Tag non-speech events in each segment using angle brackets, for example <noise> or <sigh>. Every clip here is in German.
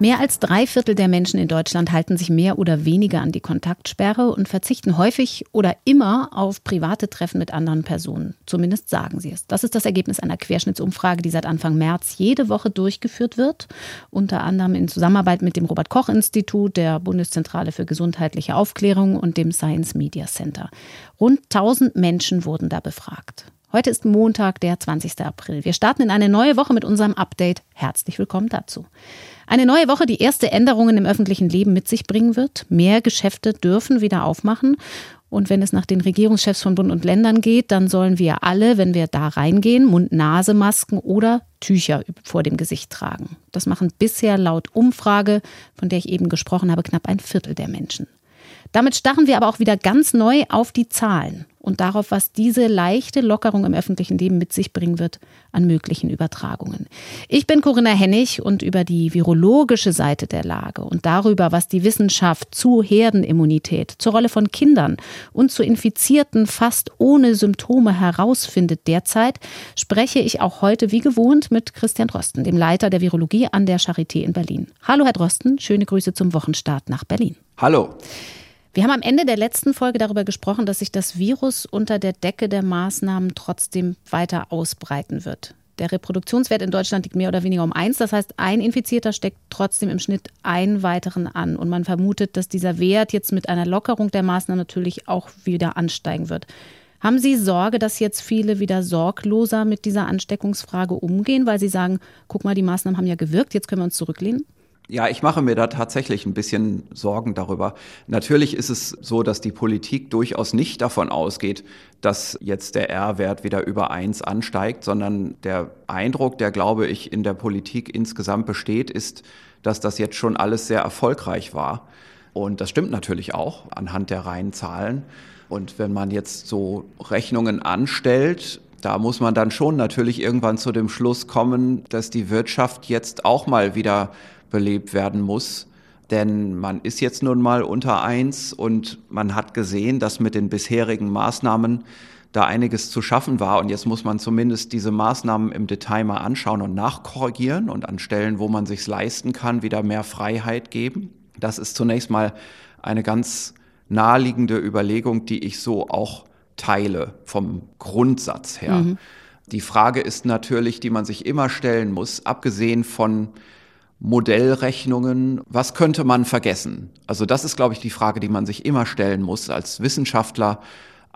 Mehr als drei Viertel der Menschen in Deutschland halten sich mehr oder weniger an die Kontaktsperre und verzichten häufig oder immer auf private Treffen mit anderen Personen. Zumindest sagen sie es. Das ist das Ergebnis einer Querschnittsumfrage, die seit Anfang März jede Woche durchgeführt wird. Unter anderem in Zusammenarbeit mit dem Robert-Koch-Institut, der Bundeszentrale für gesundheitliche Aufklärung und dem Science Media Center. Rund 1000 Menschen wurden da befragt. Heute ist Montag, der 20. April. Wir starten in eine neue Woche mit unserem Update. Herzlich willkommen dazu. Eine neue Woche, die erste Änderungen im öffentlichen Leben mit sich bringen wird. Mehr Geschäfte dürfen wieder aufmachen. Und wenn es nach den Regierungschefs von Bund und Ländern geht, dann sollen wir alle, wenn wir da reingehen, Mund-Nase-Masken oder Tücher vor dem Gesicht tragen. Das machen bisher laut Umfrage, von der ich eben gesprochen habe, knapp ein Viertel der Menschen. Damit starren wir aber auch wieder ganz neu auf die Zahlen und darauf, was diese leichte Lockerung im öffentlichen Leben mit sich bringen wird an möglichen Übertragungen. Ich bin Corinna Hennig und über die virologische Seite der Lage und darüber, was die Wissenschaft zu Herdenimmunität, zur Rolle von Kindern und zu Infizierten fast ohne Symptome herausfindet derzeit, spreche ich auch heute wie gewohnt mit Christian Drosten, dem Leiter der Virologie an der Charité in Berlin. Hallo, Herr Drosten, schöne Grüße zum Wochenstart nach Berlin. Hallo. Wir haben am Ende der letzten Folge darüber gesprochen, dass sich das Virus unter der Decke der Maßnahmen trotzdem weiter ausbreiten wird. Der Reproduktionswert in Deutschland liegt mehr oder weniger um eins. Das heißt, ein Infizierter steckt trotzdem im Schnitt einen weiteren an. Und man vermutet, dass dieser Wert jetzt mit einer Lockerung der Maßnahmen natürlich auch wieder ansteigen wird. Haben Sie Sorge, dass jetzt viele wieder sorgloser mit dieser Ansteckungsfrage umgehen, weil sie sagen, guck mal, die Maßnahmen haben ja gewirkt, jetzt können wir uns zurücklehnen? Ja, ich mache mir da tatsächlich ein bisschen Sorgen darüber. Natürlich ist es so, dass die Politik durchaus nicht davon ausgeht, dass jetzt der R-Wert wieder über eins ansteigt, sondern der Eindruck, der, glaube ich, in der Politik insgesamt besteht, ist, dass das jetzt schon alles sehr erfolgreich war. Und das stimmt natürlich auch anhand der reinen Zahlen. Und wenn man jetzt so Rechnungen anstellt, da muss man dann schon natürlich irgendwann zu dem Schluss kommen, dass die Wirtschaft jetzt auch mal wieder belebt werden muss. Denn man ist jetzt nun mal unter eins und man hat gesehen, dass mit den bisherigen Maßnahmen da einiges zu schaffen war. Und jetzt muss man zumindest diese Maßnahmen im Detail mal anschauen und nachkorrigieren und an Stellen, wo man sich leisten kann, wieder mehr Freiheit geben. Das ist zunächst mal eine ganz naheliegende Überlegung, die ich so auch teile vom Grundsatz her. Mhm. Die Frage ist natürlich, die man sich immer stellen muss, abgesehen von Modellrechnungen, was könnte man vergessen? Also das ist, glaube ich, die Frage, die man sich immer stellen muss als Wissenschaftler,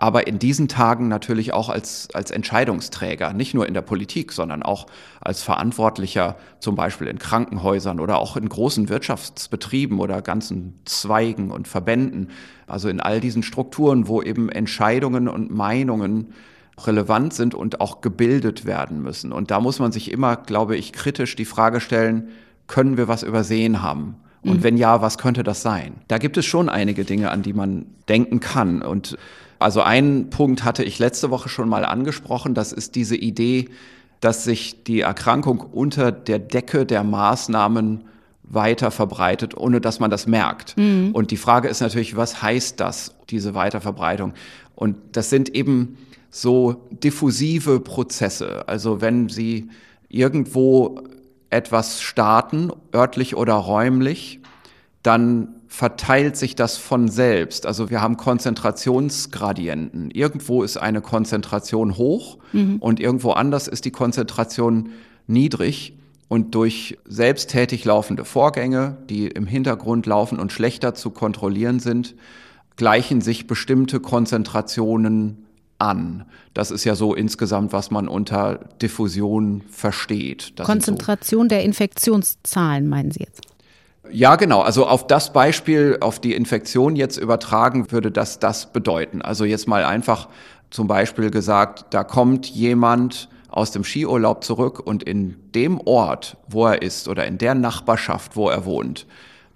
aber in diesen Tagen natürlich auch als, als Entscheidungsträger, nicht nur in der Politik, sondern auch als Verantwortlicher, zum Beispiel in Krankenhäusern oder auch in großen Wirtschaftsbetrieben oder ganzen Zweigen und Verbänden, also in all diesen Strukturen, wo eben Entscheidungen und Meinungen relevant sind und auch gebildet werden müssen. Und da muss man sich immer, glaube ich, kritisch die Frage stellen, können wir was übersehen haben? Und mhm. wenn ja, was könnte das sein? Da gibt es schon einige Dinge, an die man denken kann. Und also einen Punkt hatte ich letzte Woche schon mal angesprochen. Das ist diese Idee, dass sich die Erkrankung unter der Decke der Maßnahmen weiter verbreitet, ohne dass man das merkt. Mhm. Und die Frage ist natürlich, was heißt das, diese Weiterverbreitung? Und das sind eben so diffusive Prozesse. Also wenn Sie irgendwo etwas starten, örtlich oder räumlich, dann verteilt sich das von selbst. Also wir haben Konzentrationsgradienten. Irgendwo ist eine Konzentration hoch mhm. und irgendwo anders ist die Konzentration niedrig. Und durch selbsttätig laufende Vorgänge, die im Hintergrund laufen und schlechter zu kontrollieren sind, gleichen sich bestimmte Konzentrationen an. Das ist ja so insgesamt, was man unter Diffusion versteht. Das Konzentration so. der Infektionszahlen meinen Sie jetzt? Ja, genau. Also auf das Beispiel, auf die Infektion jetzt übertragen, würde das das bedeuten. Also jetzt mal einfach zum Beispiel gesagt, da kommt jemand aus dem Skiurlaub zurück und in dem Ort, wo er ist oder in der Nachbarschaft, wo er wohnt,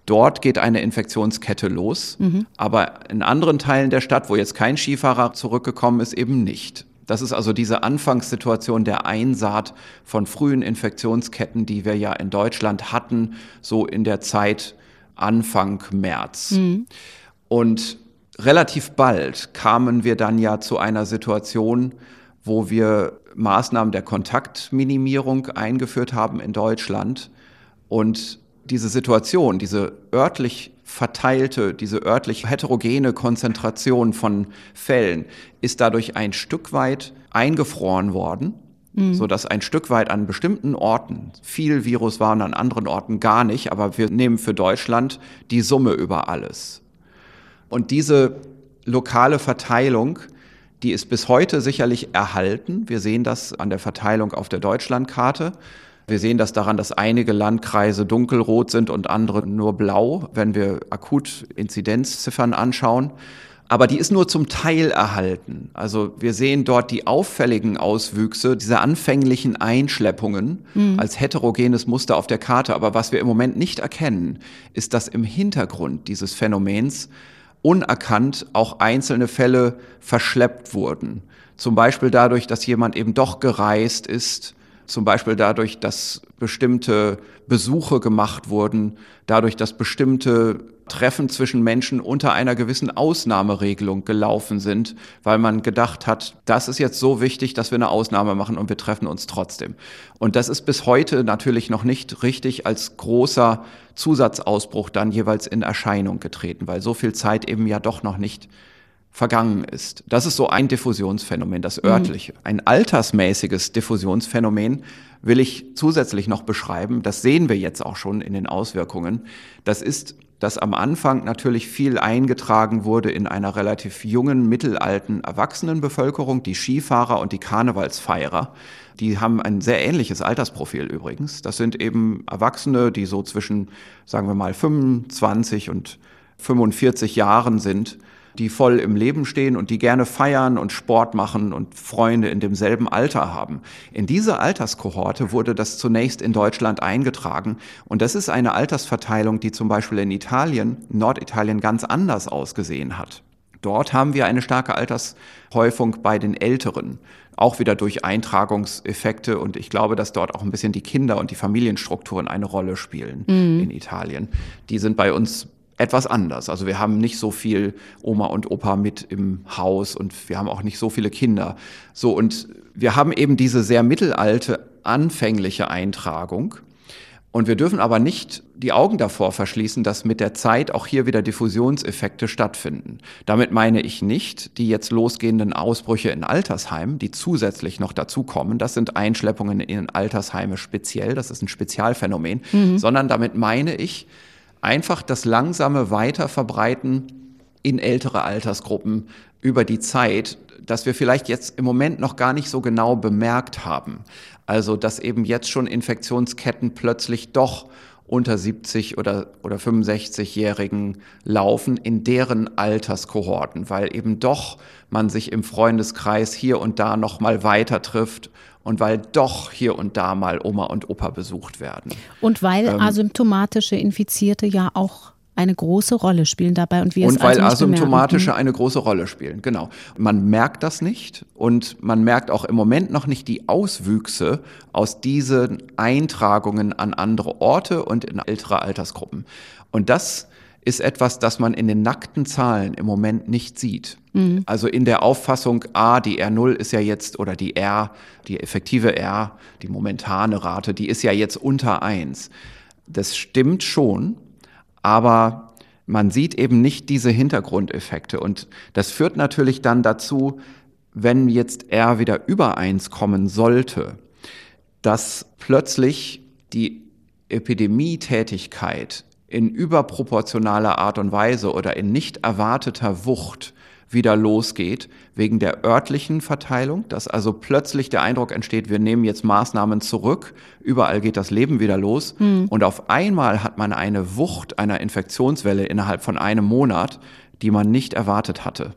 Dort geht eine Infektionskette los, mhm. aber in anderen Teilen der Stadt, wo jetzt kein Skifahrer zurückgekommen ist, eben nicht. Das ist also diese Anfangssituation der Einsaat von frühen Infektionsketten, die wir ja in Deutschland hatten, so in der Zeit Anfang März. Mhm. Und relativ bald kamen wir dann ja zu einer Situation, wo wir Maßnahmen der Kontaktminimierung eingeführt haben in Deutschland. Und diese Situation, diese örtlich verteilte, diese örtlich heterogene Konzentration von Fällen ist dadurch ein Stück weit eingefroren worden, mhm. so dass ein Stück weit an bestimmten Orten viel Virus war und an anderen Orten gar nicht. Aber wir nehmen für Deutschland die Summe über alles. Und diese lokale Verteilung, die ist bis heute sicherlich erhalten. Wir sehen das an der Verteilung auf der Deutschlandkarte. Wir sehen das daran, dass einige Landkreise dunkelrot sind und andere nur blau, wenn wir akut Inzidenzziffern anschauen. Aber die ist nur zum Teil erhalten. Also wir sehen dort die auffälligen Auswüchse dieser anfänglichen Einschleppungen mhm. als heterogenes Muster auf der Karte. Aber was wir im Moment nicht erkennen, ist, dass im Hintergrund dieses Phänomens unerkannt auch einzelne Fälle verschleppt wurden. Zum Beispiel dadurch, dass jemand eben doch gereist ist, zum Beispiel dadurch, dass bestimmte Besuche gemacht wurden, dadurch, dass bestimmte Treffen zwischen Menschen unter einer gewissen Ausnahmeregelung gelaufen sind, weil man gedacht hat, das ist jetzt so wichtig, dass wir eine Ausnahme machen und wir treffen uns trotzdem. Und das ist bis heute natürlich noch nicht richtig als großer Zusatzausbruch dann jeweils in Erscheinung getreten, weil so viel Zeit eben ja doch noch nicht vergangen ist. Das ist so ein Diffusionsphänomen, das örtliche. Mhm. Ein altersmäßiges Diffusionsphänomen will ich zusätzlich noch beschreiben. Das sehen wir jetzt auch schon in den Auswirkungen. Das ist, dass am Anfang natürlich viel eingetragen wurde in einer relativ jungen, mittelalten Erwachsenenbevölkerung, die Skifahrer und die Karnevalsfeierer. Die haben ein sehr ähnliches Altersprofil übrigens. Das sind eben Erwachsene, die so zwischen, sagen wir mal, 25 und 45 Jahren sind die voll im Leben stehen und die gerne feiern und Sport machen und Freunde in demselben Alter haben. In diese Alterskohorte wurde das zunächst in Deutschland eingetragen und das ist eine Altersverteilung, die zum Beispiel in Italien, Norditalien ganz anders ausgesehen hat. Dort haben wir eine starke Altershäufung bei den Älteren, auch wieder durch Eintragungseffekte. Und ich glaube, dass dort auch ein bisschen die Kinder und die Familienstrukturen eine Rolle spielen mhm. in Italien. Die sind bei uns etwas anders. Also wir haben nicht so viel Oma und Opa mit im Haus und wir haben auch nicht so viele Kinder. So und wir haben eben diese sehr mittelalte anfängliche Eintragung. Und wir dürfen aber nicht die Augen davor verschließen, dass mit der Zeit auch hier wieder Diffusionseffekte stattfinden. Damit meine ich nicht die jetzt losgehenden Ausbrüche in Altersheimen, die zusätzlich noch dazukommen. Das sind Einschleppungen in Altersheime speziell. Das ist ein Spezialphänomen. Mhm. Sondern damit meine ich, einfach das langsame Weiterverbreiten in ältere Altersgruppen über die Zeit, dass wir vielleicht jetzt im Moment noch gar nicht so genau bemerkt haben. Also, dass eben jetzt schon Infektionsketten plötzlich doch unter 70 oder, oder 65-Jährigen laufen in deren Alterskohorten, weil eben doch man sich im Freundeskreis hier und da noch mal weiter trifft und weil doch hier und da mal Oma und Opa besucht werden. Und weil ähm, asymptomatische Infizierte ja auch eine große Rolle spielen dabei und wir und es weil also asymptomatische bemerken. eine große Rolle spielen genau man merkt das nicht und man merkt auch im Moment noch nicht die Auswüchse aus diesen Eintragungen an andere Orte und in ältere Altersgruppen und das ist etwas, das man in den nackten Zahlen im Moment nicht sieht. Mhm. Also in der Auffassung, A, die R0 ist ja jetzt, oder die R, die effektive R, die momentane Rate, die ist ja jetzt unter eins. Das stimmt schon, aber man sieht eben nicht diese Hintergrundeffekte. Und das führt natürlich dann dazu, wenn jetzt R wieder über eins kommen sollte, dass plötzlich die Epidemietätigkeit in überproportionaler Art und Weise oder in nicht erwarteter Wucht wieder losgeht, wegen der örtlichen Verteilung, dass also plötzlich der Eindruck entsteht, wir nehmen jetzt Maßnahmen zurück, überall geht das Leben wieder los mhm. und auf einmal hat man eine Wucht einer Infektionswelle innerhalb von einem Monat, die man nicht erwartet hatte.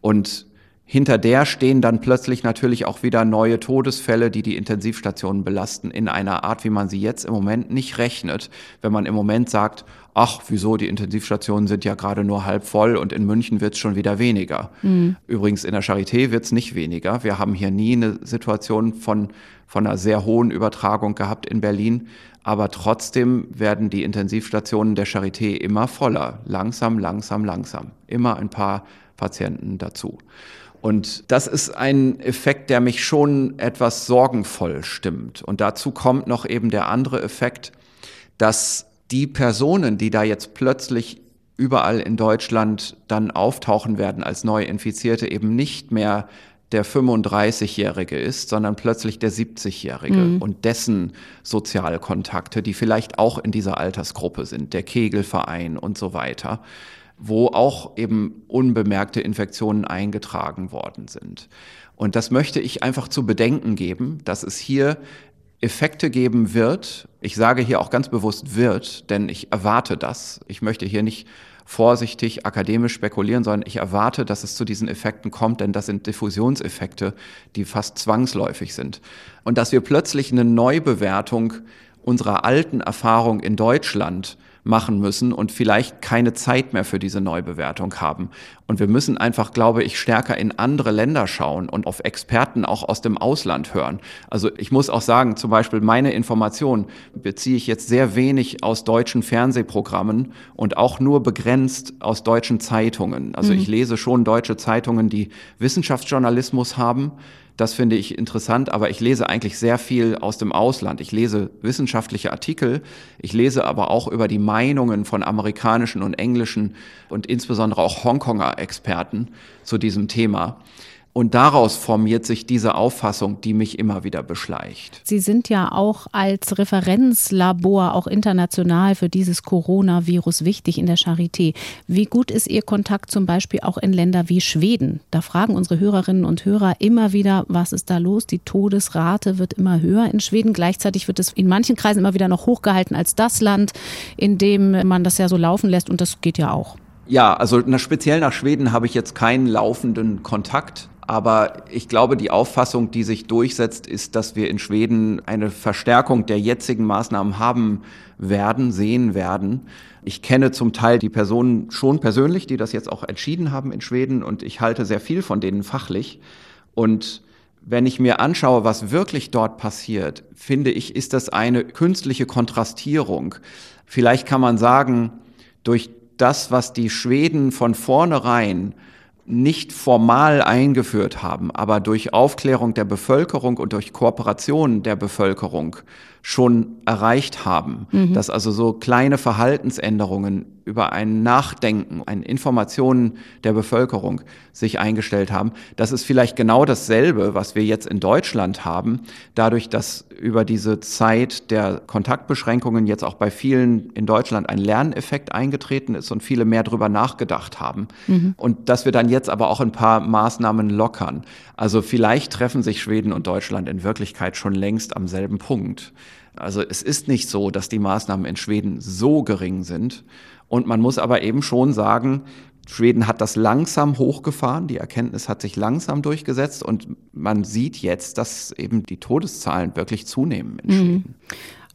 Und Hinter der stehen dann plötzlich natürlich auch wieder neue Todesfälle, die die Intensivstationen belasten, in einer Art, wie man sie jetzt im Moment nicht rechnet. Wenn man im Moment sagt, ach, wieso, die Intensivstationen sind ja gerade nur halb voll und in München wird es schon wieder weniger. Mhm. Übrigens, in der Charité wird es nicht weniger. Wir haben hier nie eine Situation von, von einer sehr hohen Übertragung gehabt in Berlin. Aber trotzdem werden die Intensivstationen der Charité immer voller. Langsam, langsam, langsam. Immer ein paar Patienten dazu. Und das ist ein Effekt, der mich schon etwas sorgenvoll stimmt. Und dazu kommt noch eben der andere Effekt, dass die Personen, die da jetzt plötzlich überall in Deutschland dann auftauchen werden als Neuinfizierte, eben nicht mehr der 35-Jährige ist, sondern plötzlich der 70-Jährige mhm. und dessen Sozialkontakte, die vielleicht auch in dieser Altersgruppe sind, der Kegelverein und so weiter wo auch eben unbemerkte Infektionen eingetragen worden sind. Und das möchte ich einfach zu bedenken geben, dass es hier Effekte geben wird. Ich sage hier auch ganz bewusst wird, denn ich erwarte das. Ich möchte hier nicht vorsichtig akademisch spekulieren, sondern ich erwarte, dass es zu diesen Effekten kommt, denn das sind Diffusionseffekte, die fast zwangsläufig sind. Und dass wir plötzlich eine Neubewertung unserer alten Erfahrung in Deutschland machen müssen und vielleicht keine Zeit mehr für diese Neubewertung haben. Und wir müssen einfach, glaube ich, stärker in andere Länder schauen und auf Experten auch aus dem Ausland hören. Also ich muss auch sagen, zum Beispiel meine Informationen beziehe ich jetzt sehr wenig aus deutschen Fernsehprogrammen und auch nur begrenzt aus deutschen Zeitungen. Also mhm. ich lese schon deutsche Zeitungen, die Wissenschaftsjournalismus haben das finde ich interessant, aber ich lese eigentlich sehr viel aus dem Ausland. Ich lese wissenschaftliche Artikel, ich lese aber auch über die Meinungen von amerikanischen und englischen und insbesondere auch Hongkonger Experten zu diesem Thema. Und daraus formiert sich diese Auffassung, die mich immer wieder beschleicht. Sie sind ja auch als Referenzlabor auch international für dieses Coronavirus wichtig in der Charité. Wie gut ist Ihr Kontakt zum Beispiel auch in Länder wie Schweden? Da fragen unsere Hörerinnen und Hörer immer wieder, was ist da los? Die Todesrate wird immer höher in Schweden. Gleichzeitig wird es in manchen Kreisen immer wieder noch hochgehalten als das Land, in dem man das ja so laufen lässt. Und das geht ja auch. Ja, also speziell nach Schweden habe ich jetzt keinen laufenden Kontakt. Aber ich glaube, die Auffassung, die sich durchsetzt, ist, dass wir in Schweden eine Verstärkung der jetzigen Maßnahmen haben werden, sehen werden. Ich kenne zum Teil die Personen schon persönlich, die das jetzt auch entschieden haben in Schweden und ich halte sehr viel von denen fachlich. Und wenn ich mir anschaue, was wirklich dort passiert, finde ich, ist das eine künstliche Kontrastierung. Vielleicht kann man sagen, durch das, was die Schweden von vornherein nicht formal eingeführt haben, aber durch Aufklärung der Bevölkerung und durch Kooperation der Bevölkerung schon erreicht haben, mhm. dass also so kleine Verhaltensänderungen über ein Nachdenken, ein Informationen der Bevölkerung sich eingestellt haben. Das ist vielleicht genau dasselbe, was wir jetzt in Deutschland haben, dadurch, dass über diese Zeit der Kontaktbeschränkungen jetzt auch bei vielen in Deutschland ein Lerneffekt eingetreten ist und viele mehr drüber nachgedacht haben. Mhm. Und dass wir dann jetzt aber auch ein paar Maßnahmen lockern. Also vielleicht treffen sich Schweden und Deutschland in Wirklichkeit schon längst am selben Punkt. Also es ist nicht so, dass die Maßnahmen in Schweden so gering sind. Und man muss aber eben schon sagen, Schweden hat das langsam hochgefahren, die Erkenntnis hat sich langsam durchgesetzt und man sieht jetzt, dass eben die Todeszahlen wirklich zunehmen in mhm.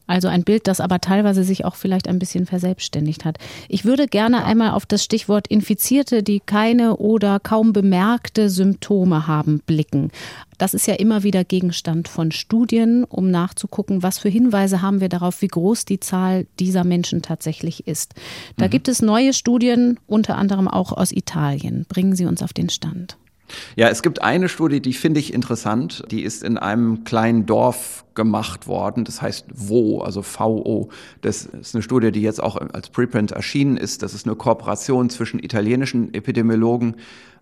Also ein Bild, das aber teilweise sich auch vielleicht ein bisschen verselbstständigt hat. Ich würde gerne einmal auf das Stichwort Infizierte, die keine oder kaum bemerkte Symptome haben, blicken. Das ist ja immer wieder Gegenstand von Studien, um nachzugucken, was für Hinweise haben wir darauf, wie groß die Zahl dieser Menschen tatsächlich ist. Da mhm. gibt es neue Studien, unter anderem auch aus Italien. Bringen Sie uns auf den Stand. Ja, es gibt eine Studie, die finde ich interessant. Die ist in einem kleinen Dorf gemacht worden. Das heißt WO, also VO. Das ist eine Studie, die jetzt auch als Preprint erschienen ist. Das ist eine Kooperation zwischen italienischen Epidemiologen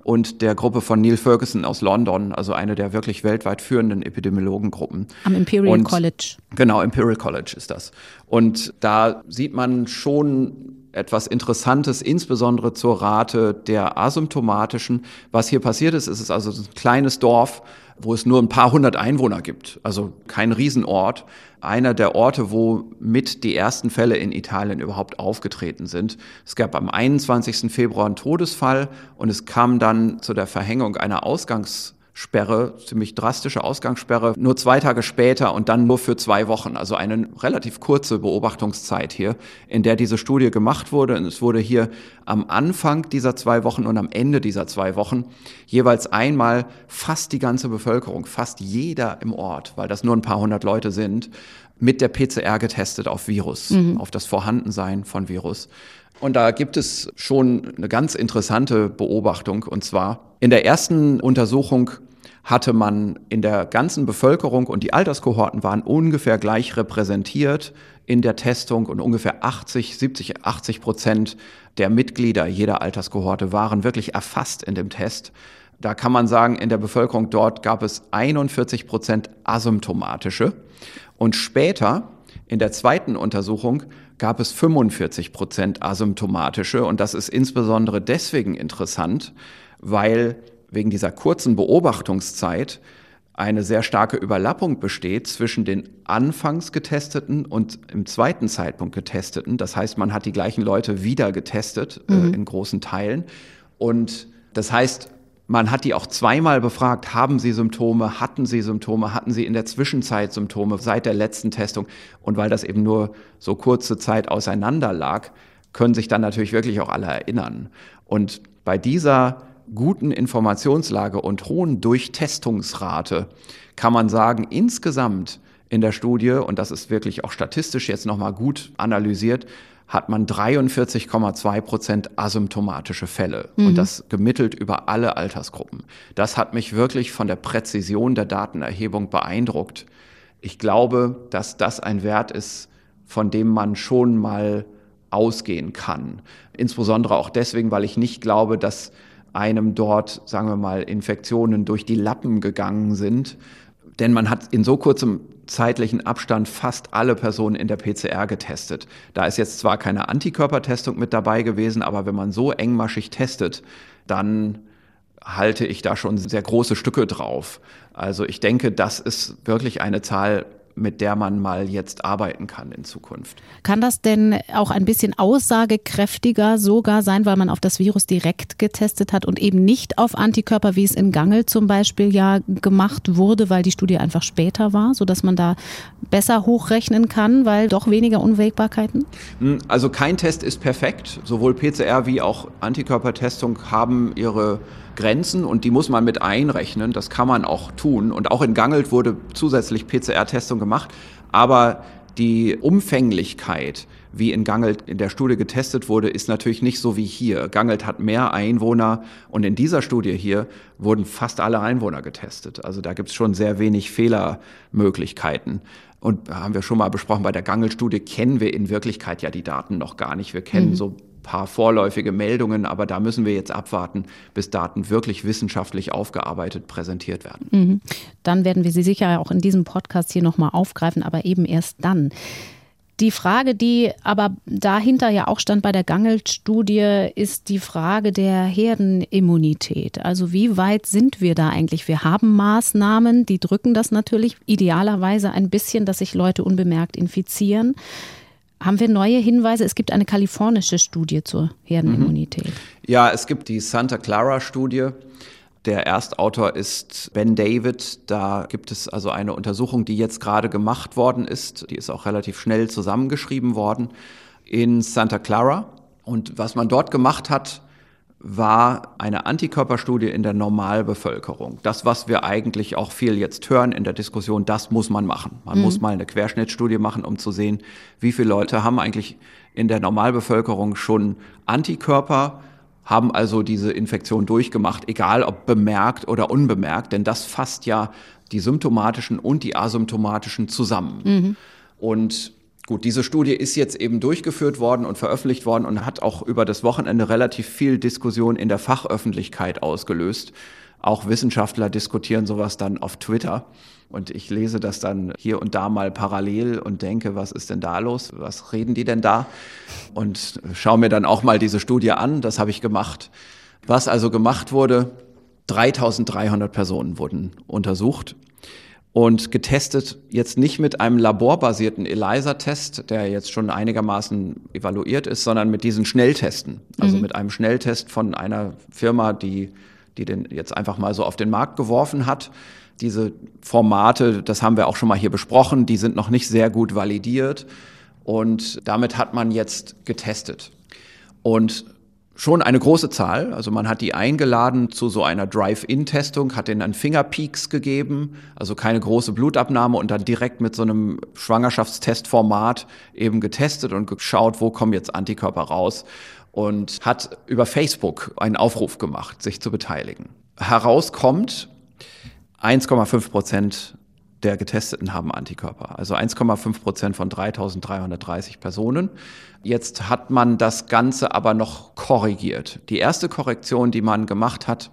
und der Gruppe von Neil Ferguson aus London, also eine der wirklich weltweit führenden Epidemiologengruppen. Am Imperial und, College. Genau, Imperial College ist das. Und da sieht man schon etwas Interessantes, insbesondere zur Rate der asymptomatischen. Was hier passiert ist, ist es also ein kleines Dorf wo es nur ein paar hundert Einwohner gibt, also kein Riesenort. Einer der Orte, wo mit die ersten Fälle in Italien überhaupt aufgetreten sind. Es gab am 21. Februar einen Todesfall und es kam dann zu der Verhängung einer Ausgangs Sperre, ziemlich drastische Ausgangssperre, nur zwei Tage später und dann nur für zwei Wochen. Also eine relativ kurze Beobachtungszeit hier, in der diese Studie gemacht wurde. Und es wurde hier am Anfang dieser zwei Wochen und am Ende dieser zwei Wochen jeweils einmal fast die ganze Bevölkerung, fast jeder im Ort, weil das nur ein paar hundert Leute sind, mit der PCR getestet auf Virus, mhm. auf das Vorhandensein von Virus. Und da gibt es schon eine ganz interessante Beobachtung. Und zwar in der ersten Untersuchung hatte man in der ganzen Bevölkerung und die Alterskohorten waren ungefähr gleich repräsentiert in der Testung und ungefähr 80, 70, 80 Prozent der Mitglieder jeder Alterskohorte waren wirklich erfasst in dem Test. Da kann man sagen, in der Bevölkerung dort gab es 41 Prozent asymptomatische. Und später, in der zweiten Untersuchung, gab es 45 Prozent asymptomatische. Und das ist insbesondere deswegen interessant, weil wegen dieser kurzen Beobachtungszeit eine sehr starke Überlappung besteht zwischen den anfangs getesteten und im zweiten Zeitpunkt getesteten. Das heißt, man hat die gleichen Leute wieder getestet äh, mhm. äh, in großen Teilen. Und das heißt, man hat die auch zweimal befragt, haben sie Symptome, hatten sie Symptome, hatten sie in der Zwischenzeit Symptome seit der letzten Testung. Und weil das eben nur so kurze Zeit auseinander lag, können sich dann natürlich wirklich auch alle erinnern. Und bei dieser guten Informationslage und hohen Durchtestungsrate kann man sagen, insgesamt in der Studie, und das ist wirklich auch statistisch jetzt nochmal gut analysiert, hat man 43,2 Prozent asymptomatische Fälle mhm. und das gemittelt über alle Altersgruppen. Das hat mich wirklich von der Präzision der Datenerhebung beeindruckt. Ich glaube, dass das ein Wert ist, von dem man schon mal ausgehen kann. Insbesondere auch deswegen, weil ich nicht glaube, dass einem dort, sagen wir mal, Infektionen durch die Lappen gegangen sind. Denn man hat in so kurzem zeitlichen Abstand fast alle Personen in der PCR getestet. Da ist jetzt zwar keine Antikörpertestung mit dabei gewesen, aber wenn man so engmaschig testet, dann halte ich da schon sehr große Stücke drauf. Also ich denke, das ist wirklich eine Zahl, mit der man mal jetzt arbeiten kann in Zukunft. Kann das denn auch ein bisschen aussagekräftiger sogar sein, weil man auf das Virus direkt getestet hat und eben nicht auf Antikörper, wie es in Gangel zum Beispiel ja gemacht wurde, weil die Studie einfach später war, sodass man da besser hochrechnen kann, weil doch weniger Unwägbarkeiten? Hm, also kein Test ist perfekt. Sowohl PCR wie auch Antikörpertestung haben ihre Grenzen und die muss man mit einrechnen. Das kann man auch tun. Und auch in Gangelt wurde zusätzlich PCR-Testung gemacht. Aber die Umfänglichkeit, wie in Gangelt in der Studie getestet wurde, ist natürlich nicht so wie hier. Gangelt hat mehr Einwohner und in dieser Studie hier wurden fast alle Einwohner getestet. Also da gibt es schon sehr wenig Fehlermöglichkeiten. Und haben wir schon mal besprochen, bei der Gangelt-Studie kennen wir in Wirklichkeit ja die Daten noch gar nicht. Wir kennen mhm. so paar vorläufige Meldungen, aber da müssen wir jetzt abwarten, bis Daten wirklich wissenschaftlich aufgearbeitet präsentiert werden. Mhm. Dann werden wir sie sicher auch in diesem Podcast hier nochmal aufgreifen, aber eben erst dann. Die Frage, die aber dahinter ja auch stand bei der Gangelt-Studie, ist die Frage der Herdenimmunität. Also wie weit sind wir da eigentlich? Wir haben Maßnahmen, die drücken das natürlich idealerweise ein bisschen, dass sich Leute unbemerkt infizieren. Haben wir neue Hinweise? Es gibt eine kalifornische Studie zur Herdenimmunität. Mhm. Ja, es gibt die Santa Clara-Studie. Der Erstautor ist Ben David. Da gibt es also eine Untersuchung, die jetzt gerade gemacht worden ist. Die ist auch relativ schnell zusammengeschrieben worden in Santa Clara. Und was man dort gemacht hat, war eine Antikörperstudie in der Normalbevölkerung. Das, was wir eigentlich auch viel jetzt hören in der Diskussion, das muss man machen. Man mhm. muss mal eine Querschnittstudie machen, um zu sehen, wie viele Leute haben eigentlich in der Normalbevölkerung schon Antikörper, haben also diese Infektion durchgemacht, egal ob bemerkt oder unbemerkt, denn das fasst ja die symptomatischen und die asymptomatischen zusammen. Mhm. Und Gut, diese Studie ist jetzt eben durchgeführt worden und veröffentlicht worden und hat auch über das Wochenende relativ viel Diskussion in der Fachöffentlichkeit ausgelöst. Auch Wissenschaftler diskutieren sowas dann auf Twitter. Und ich lese das dann hier und da mal parallel und denke, was ist denn da los? Was reden die denn da? Und schaue mir dann auch mal diese Studie an. Das habe ich gemacht. Was also gemacht wurde, 3300 Personen wurden untersucht und getestet jetzt nicht mit einem laborbasierten ELISA-Test, der jetzt schon einigermaßen evaluiert ist, sondern mit diesen Schnelltesten. Also mhm. mit einem Schnelltest von einer Firma, die, die den jetzt einfach mal so auf den Markt geworfen hat. Diese Formate, das haben wir auch schon mal hier besprochen, die sind noch nicht sehr gut validiert. Und damit hat man jetzt getestet. Und schon eine große Zahl. Also man hat die eingeladen zu so einer Drive-In-Testung, hat denen dann Fingerpeaks gegeben, also keine große Blutabnahme und dann direkt mit so einem Schwangerschaftstestformat eben getestet und geschaut, wo kommen jetzt Antikörper raus und hat über Facebook einen Aufruf gemacht, sich zu beteiligen. Herauskommt 1,5 Prozent der Getesteten haben Antikörper. Also 1,5 Prozent von 3330 Personen. Jetzt hat man das Ganze aber noch korrigiert. Die erste Korrektion, die man gemacht hat,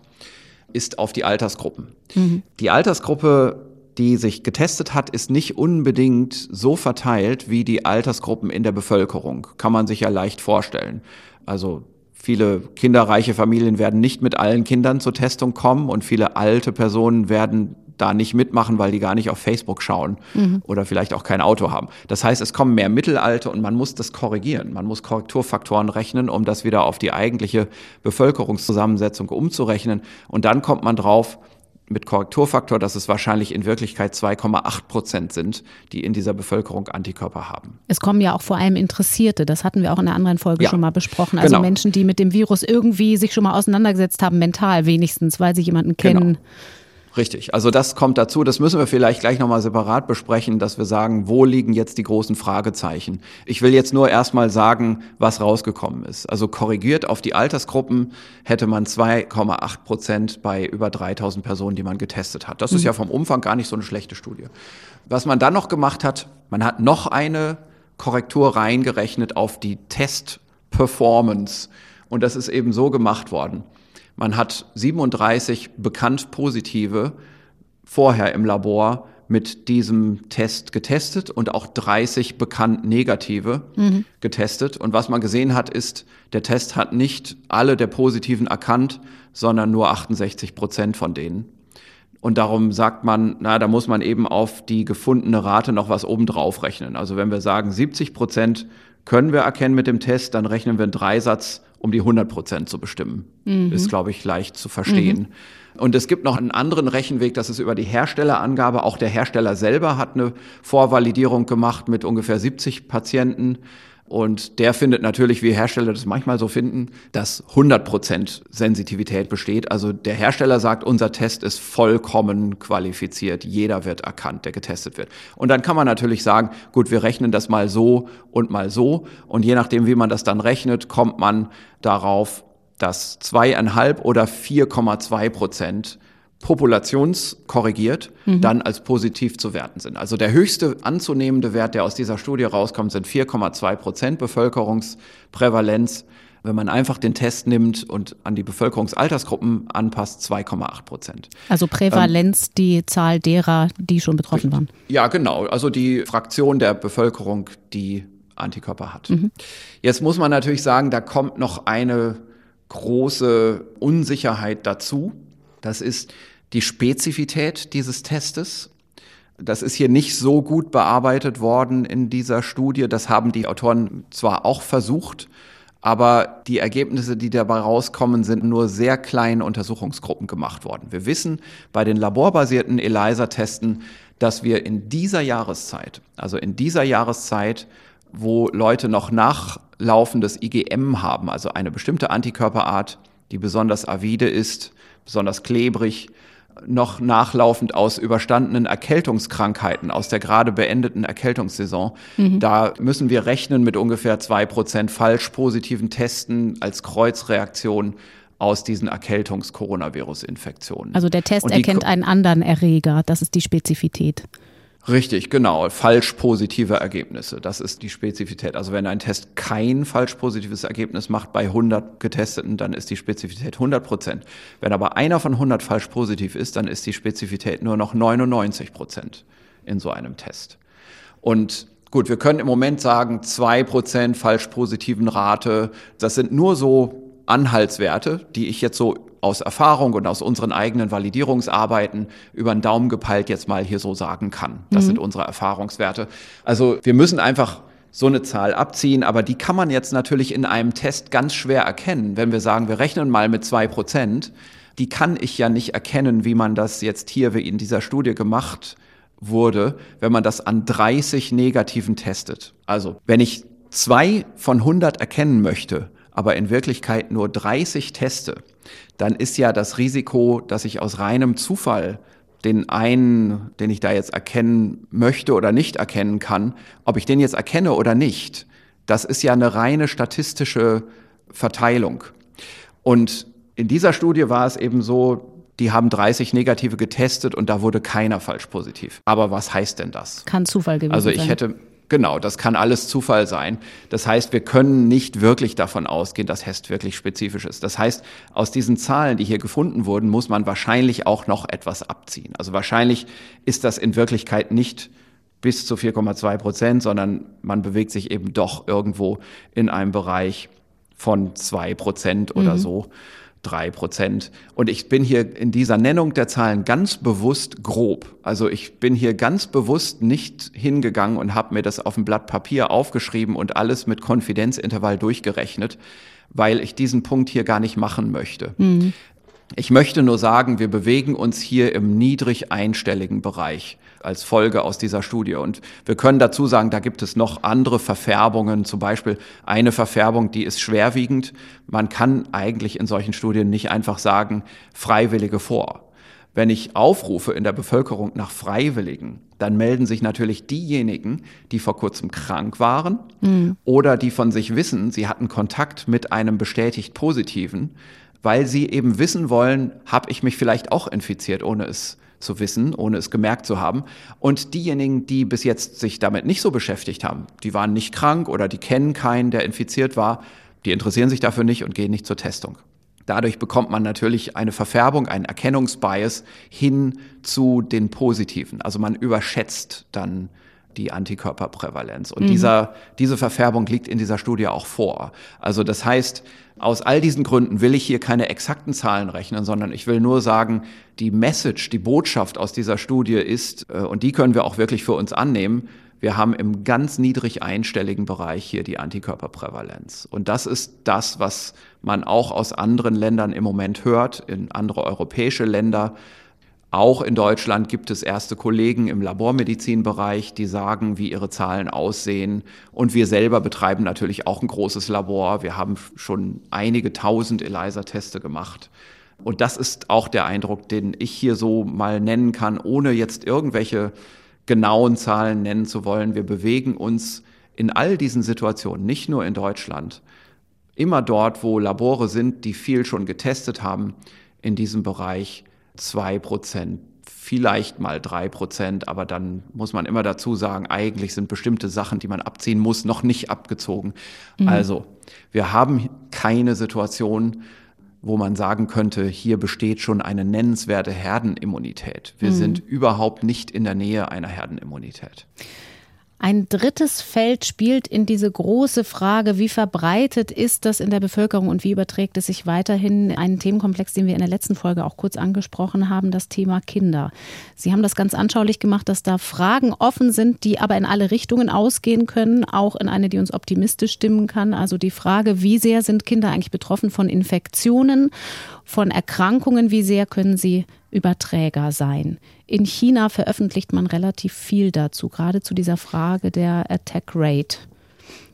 ist auf die Altersgruppen. Mhm. Die Altersgruppe, die sich getestet hat, ist nicht unbedingt so verteilt wie die Altersgruppen in der Bevölkerung. Kann man sich ja leicht vorstellen. Also viele kinderreiche Familien werden nicht mit allen Kindern zur Testung kommen und viele alte Personen werden da nicht mitmachen, weil die gar nicht auf Facebook schauen mhm. oder vielleicht auch kein Auto haben. Das heißt, es kommen mehr Mittelalter und man muss das korrigieren. Man muss Korrekturfaktoren rechnen, um das wieder auf die eigentliche Bevölkerungszusammensetzung umzurechnen. Und dann kommt man drauf, mit Korrekturfaktor, dass es wahrscheinlich in Wirklichkeit 2,8 Prozent sind, die in dieser Bevölkerung Antikörper haben. Es kommen ja auch vor allem Interessierte, das hatten wir auch in einer anderen Folge ja, schon mal besprochen. Also genau. Menschen, die mit dem Virus irgendwie sich schon mal auseinandergesetzt haben, mental wenigstens, weil sie jemanden kennen. Genau. Richtig. Also das kommt dazu. Das müssen wir vielleicht gleich nochmal separat besprechen, dass wir sagen, wo liegen jetzt die großen Fragezeichen. Ich will jetzt nur erstmal sagen, was rausgekommen ist. Also korrigiert auf die Altersgruppen hätte man 2,8 Prozent bei über 3000 Personen, die man getestet hat. Das mhm. ist ja vom Umfang gar nicht so eine schlechte Studie. Was man dann noch gemacht hat, man hat noch eine Korrektur reingerechnet auf die Test-Performance. Und das ist eben so gemacht worden. Man hat 37 bekannt positive vorher im Labor mit diesem Test getestet und auch 30 bekannt negative mhm. getestet. Und was man gesehen hat, ist, der Test hat nicht alle der Positiven erkannt, sondern nur 68 Prozent von denen. Und darum sagt man, na, da muss man eben auf die gefundene Rate noch was obendrauf rechnen. Also wenn wir sagen, 70 Prozent können wir erkennen mit dem Test, dann rechnen wir einen Dreisatz um die 100 Prozent zu bestimmen. Mhm. Ist, glaube ich, leicht zu verstehen. Mhm. Und es gibt noch einen anderen Rechenweg, das ist über die Herstellerangabe. Auch der Hersteller selber hat eine Vorvalidierung gemacht mit ungefähr 70 Patienten. Und der findet natürlich, wie Hersteller das manchmal so finden, dass 100% Sensitivität besteht. Also der Hersteller sagt, unser Test ist vollkommen qualifiziert. Jeder wird erkannt, der getestet wird. Und dann kann man natürlich sagen, gut, wir rechnen das mal so und mal so. Und je nachdem, wie man das dann rechnet, kommt man darauf, dass zweieinhalb oder 4,2 Prozent populationskorrigiert mhm. dann als positiv zu werten sind. Also der höchste anzunehmende Wert, der aus dieser Studie rauskommt, sind 4,2 Prozent Bevölkerungsprävalenz. Wenn man einfach den Test nimmt und an die Bevölkerungsaltersgruppen anpasst, 2,8 Prozent. Also Prävalenz, ähm, die Zahl derer, die schon betroffen waren. Ja, genau. Also die Fraktion der Bevölkerung, die Antikörper hat. Mhm. Jetzt muss man natürlich sagen, da kommt noch eine große Unsicherheit dazu. Das ist, die Spezifität dieses Testes. Das ist hier nicht so gut bearbeitet worden in dieser Studie. Das haben die Autoren zwar auch versucht, aber die Ergebnisse, die dabei rauskommen, sind nur sehr kleinen Untersuchungsgruppen gemacht worden. Wir wissen bei den laborbasierten ELISA-Testen, dass wir in dieser Jahreszeit, also in dieser Jahreszeit, wo Leute noch nachlaufendes IgM haben, also eine bestimmte Antikörperart, die besonders avide ist, besonders klebrig, noch nachlaufend aus überstandenen Erkältungskrankheiten, aus der gerade beendeten Erkältungssaison. Mhm. Da müssen wir rechnen mit ungefähr zwei Prozent falsch positiven Testen als Kreuzreaktion aus diesen Erkältungs-Coronavirus-Infektionen. Also der Test erkennt einen anderen Erreger, das ist die Spezifität. Richtig, genau. Falsch positive Ergebnisse. Das ist die Spezifität. Also wenn ein Test kein falsch positives Ergebnis macht bei 100 Getesteten, dann ist die Spezifität 100 Prozent. Wenn aber einer von 100 falsch positiv ist, dann ist die Spezifität nur noch 99 Prozent in so einem Test. Und gut, wir können im Moment sagen, zwei Prozent falsch positiven Rate. Das sind nur so Anhaltswerte, die ich jetzt so aus Erfahrung und aus unseren eigenen Validierungsarbeiten über den Daumen gepeilt jetzt mal hier so sagen kann. Das mhm. sind unsere Erfahrungswerte. Also wir müssen einfach so eine Zahl abziehen, aber die kann man jetzt natürlich in einem Test ganz schwer erkennen. Wenn wir sagen, wir rechnen mal mit zwei Prozent, die kann ich ja nicht erkennen, wie man das jetzt hier wie in dieser Studie gemacht wurde, wenn man das an 30 Negativen testet. Also, wenn ich zwei von 100 erkennen möchte, aber in Wirklichkeit nur 30 teste, dann ist ja das Risiko, dass ich aus reinem Zufall den einen, den ich da jetzt erkennen möchte oder nicht erkennen kann, ob ich den jetzt erkenne oder nicht, das ist ja eine reine statistische Verteilung. Und in dieser Studie war es eben so, die haben 30 Negative getestet und da wurde keiner falsch positiv. Aber was heißt denn das? Kann Zufall gewesen sein. Also ich hätte, Genau, das kann alles Zufall sein. Das heißt, wir können nicht wirklich davon ausgehen, dass Hest wirklich spezifisch ist. Das heißt, aus diesen Zahlen, die hier gefunden wurden, muss man wahrscheinlich auch noch etwas abziehen. Also wahrscheinlich ist das in Wirklichkeit nicht bis zu 4,2 Prozent, sondern man bewegt sich eben doch irgendwo in einem Bereich von zwei Prozent oder mhm. so drei Prozent. Und ich bin hier in dieser Nennung der Zahlen ganz bewusst grob. Also ich bin hier ganz bewusst nicht hingegangen und habe mir das auf ein Blatt Papier aufgeschrieben und alles mit Konfidenzintervall durchgerechnet, weil ich diesen Punkt hier gar nicht machen möchte. Mhm. Ich möchte nur sagen, wir bewegen uns hier im niedrig einstelligen Bereich als Folge aus dieser Studie. Und wir können dazu sagen, da gibt es noch andere Verfärbungen, zum Beispiel eine Verfärbung, die ist schwerwiegend. Man kann eigentlich in solchen Studien nicht einfach sagen, Freiwillige vor. Wenn ich aufrufe in der Bevölkerung nach Freiwilligen, dann melden sich natürlich diejenigen, die vor kurzem krank waren mhm. oder die von sich wissen, sie hatten Kontakt mit einem bestätigt Positiven, weil sie eben wissen wollen, habe ich mich vielleicht auch infiziert, ohne es zu wissen, ohne es gemerkt zu haben. Und diejenigen, die bis jetzt sich damit nicht so beschäftigt haben, die waren nicht krank oder die kennen keinen, der infiziert war, die interessieren sich dafür nicht und gehen nicht zur Testung. Dadurch bekommt man natürlich eine Verfärbung, einen Erkennungsbias hin zu den Positiven. Also man überschätzt dann die Antikörperprävalenz. Und mhm. dieser, diese Verfärbung liegt in dieser Studie auch vor. Also das heißt, aus all diesen Gründen will ich hier keine exakten Zahlen rechnen, sondern ich will nur sagen, die Message, die Botschaft aus dieser Studie ist, äh, und die können wir auch wirklich für uns annehmen, wir haben im ganz niedrig einstelligen Bereich hier die Antikörperprävalenz. Und das ist das, was man auch aus anderen Ländern im Moment hört, in andere europäische Länder. Auch in Deutschland gibt es erste Kollegen im Labormedizinbereich, die sagen, wie ihre Zahlen aussehen. Und wir selber betreiben natürlich auch ein großes Labor. Wir haben schon einige tausend ELISA-Teste gemacht. Und das ist auch der Eindruck, den ich hier so mal nennen kann, ohne jetzt irgendwelche genauen Zahlen nennen zu wollen. Wir bewegen uns in all diesen Situationen, nicht nur in Deutschland, immer dort, wo Labore sind, die viel schon getestet haben, in diesem Bereich zwei Prozent, vielleicht mal drei Prozent, aber dann muss man immer dazu sagen, eigentlich sind bestimmte Sachen, die man abziehen muss, noch nicht abgezogen. Mhm. Also, wir haben keine Situation, wo man sagen könnte, hier besteht schon eine nennenswerte Herdenimmunität. Wir mhm. sind überhaupt nicht in der Nähe einer Herdenimmunität. Ein drittes Feld spielt in diese große Frage, wie verbreitet ist das in der Bevölkerung und wie überträgt es sich weiterhin einen Themenkomplex, den wir in der letzten Folge auch kurz angesprochen haben, das Thema Kinder. Sie haben das ganz anschaulich gemacht, dass da Fragen offen sind, die aber in alle Richtungen ausgehen können, auch in eine, die uns optimistisch stimmen kann. Also die Frage, wie sehr sind Kinder eigentlich betroffen von Infektionen, von Erkrankungen, wie sehr können sie Überträger sein. In China veröffentlicht man relativ viel dazu, gerade zu dieser Frage der Attack Rate.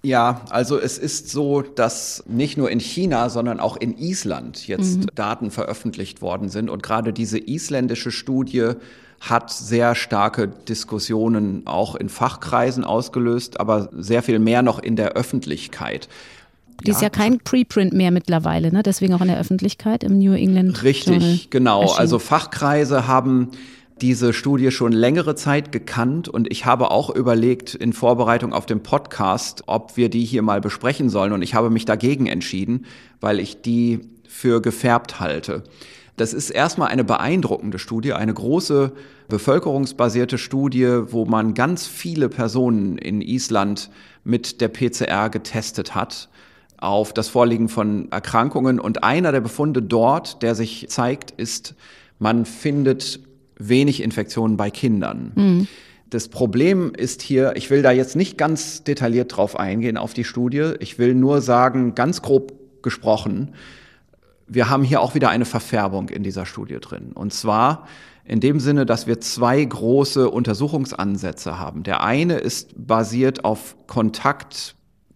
Ja, also es ist so, dass nicht nur in China, sondern auch in Island jetzt mhm. Daten veröffentlicht worden sind. Und gerade diese isländische Studie hat sehr starke Diskussionen auch in Fachkreisen ausgelöst, aber sehr viel mehr noch in der Öffentlichkeit. Die ja, ist ja kein Preprint mehr mittlerweile, ne? deswegen auch in der Öffentlichkeit im New England. Richtig, Journal genau. Erschienen. Also Fachkreise haben diese Studie schon längere Zeit gekannt und ich habe auch überlegt in Vorbereitung auf den Podcast, ob wir die hier mal besprechen sollen und ich habe mich dagegen entschieden, weil ich die für gefärbt halte. Das ist erstmal eine beeindruckende Studie, eine große bevölkerungsbasierte Studie, wo man ganz viele Personen in Island mit der PCR getestet hat auf das Vorliegen von Erkrankungen. Und einer der Befunde dort, der sich zeigt, ist, man findet wenig Infektionen bei Kindern. Mhm. Das Problem ist hier, ich will da jetzt nicht ganz detailliert drauf eingehen auf die Studie. Ich will nur sagen, ganz grob gesprochen, wir haben hier auch wieder eine Verfärbung in dieser Studie drin. Und zwar in dem Sinne, dass wir zwei große Untersuchungsansätze haben. Der eine ist basiert auf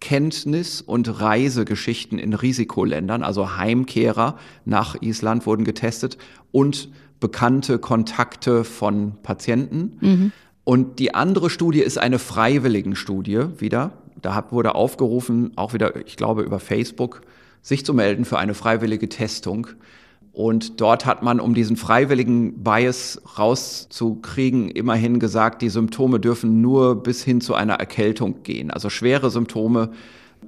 Kontaktkenntnis und Reisegeschichten in Risikoländern, also Heimkehrer nach Island wurden getestet und bekannte Kontakte von Patienten. Mhm. Und die andere Studie ist eine freiwilligen Studie wieder. Da wurde aufgerufen, auch wieder, ich glaube, über Facebook, sich zu melden für eine freiwillige Testung. Und dort hat man, um diesen freiwilligen Bias rauszukriegen, immerhin gesagt, die Symptome dürfen nur bis hin zu einer Erkältung gehen. Also schwere Symptome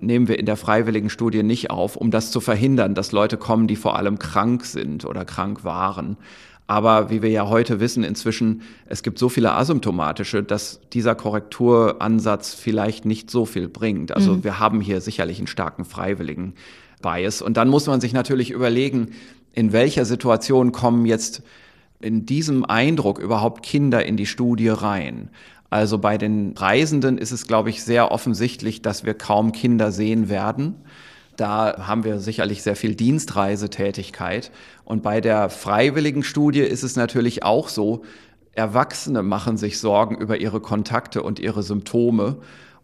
nehmen wir in der freiwilligen Studie nicht auf, um das zu verhindern, dass Leute kommen, die vor allem krank sind oder krank waren. Aber wie wir ja heute wissen, inzwischen, es gibt so viele asymptomatische, dass dieser Korrekturansatz vielleicht nicht so viel bringt. Also mhm. wir haben hier sicherlich einen starken freiwilligen Bias. Und dann muss man sich natürlich überlegen, in welcher Situation kommen jetzt in diesem Eindruck überhaupt Kinder in die Studie rein. Also bei den Reisenden ist es, glaube ich, sehr offensichtlich, dass wir kaum Kinder sehen werden. Da haben wir sicherlich sehr viel Dienstreisetätigkeit. Und bei der freiwilligen Studie ist es natürlich auch so, Erwachsene machen sich Sorgen über ihre Kontakte und ihre Symptome